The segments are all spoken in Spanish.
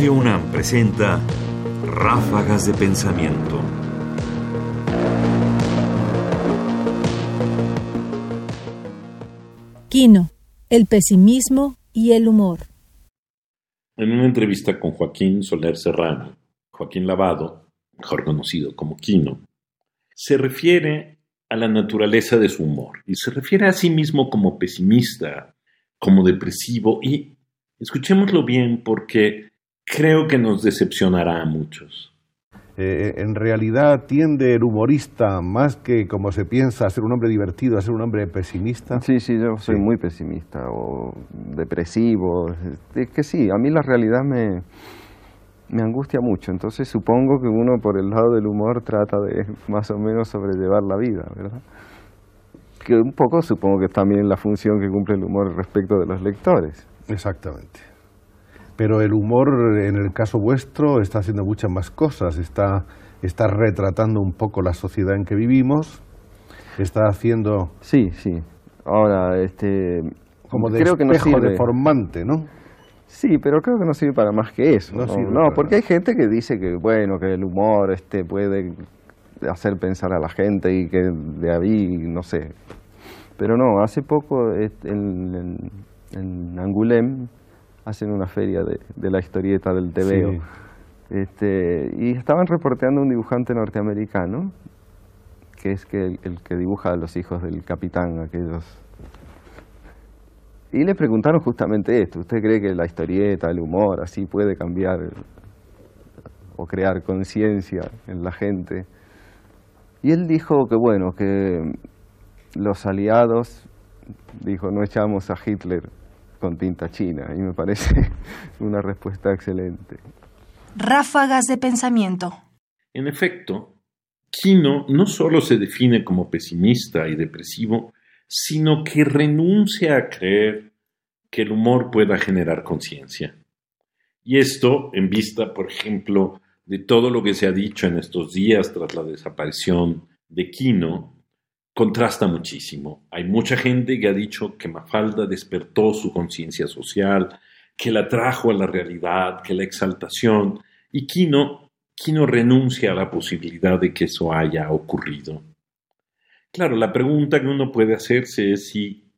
Radio UNAM presenta Ráfagas de Pensamiento. Quino, el pesimismo y el humor. En una entrevista con Joaquín Soler Serrano, Joaquín Lavado, mejor conocido como Quino, se refiere a la naturaleza de su humor y se refiere a sí mismo como pesimista, como depresivo y escuchémoslo bien porque creo que nos decepcionará a muchos. Eh, en realidad tiende el humorista más que como se piensa a ser un hombre divertido, a ser un hombre pesimista. Sí, sí, yo soy muy pesimista o depresivo. Es que sí, a mí la realidad me, me angustia mucho. Entonces supongo que uno por el lado del humor trata de más o menos sobrellevar la vida, ¿verdad? Que un poco supongo que es también la función que cumple el humor respecto de los lectores. Exactamente. Pero el humor, en el caso vuestro, está haciendo muchas más cosas. Está, está retratando un poco la sociedad en que vivimos. Está haciendo... Sí, sí. Ahora, este... Como de creo que no deformante, ¿no? Sí, pero creo que no sirve para más que eso. No, porque hay gente que dice que, bueno, que el humor este puede hacer pensar a la gente y que de ahí, no sé. Pero no, hace poco este, en, en Angulem hacen una feria de, la historieta del TVO. Este, y estaban reporteando un dibujante norteamericano, que es que el, que dibuja a los hijos del capitán, aquellos. Y le preguntaron justamente esto, ¿usted cree que la historieta, el humor, así puede cambiar o crear conciencia en la gente? Y él dijo que bueno, que los aliados, dijo, no echamos a Hitler con tinta china y me parece una respuesta excelente. Ráfagas de pensamiento. En efecto, Kino no solo se define como pesimista y depresivo, sino que renuncia a creer que el humor pueda generar conciencia. Y esto en vista, por ejemplo, de todo lo que se ha dicho en estos días tras la desaparición de Kino, contrasta muchísimo. Hay mucha gente que ha dicho que Mafalda despertó su conciencia social, que la trajo a la realidad, que la exaltación, y Quino, Quino renuncia a la posibilidad de que eso haya ocurrido. Claro, la pregunta que uno puede hacerse es si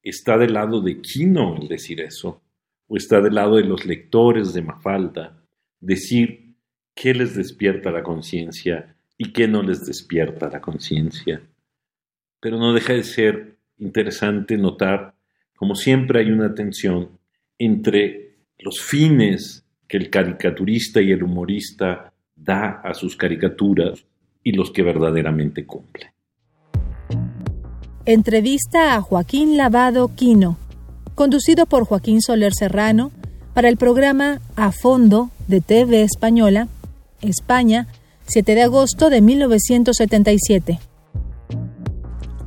está del lado de Quino el decir eso, o está del lado de los lectores de Mafalda, decir qué les despierta la conciencia y qué no les despierta la conciencia pero no deja de ser interesante notar, como siempre hay una tensión entre los fines que el caricaturista y el humorista da a sus caricaturas y los que verdaderamente cumple. Entrevista a Joaquín Lavado Quino, conducido por Joaquín Soler Serrano para el programa A Fondo de TV Española, España, 7 de agosto de 1977.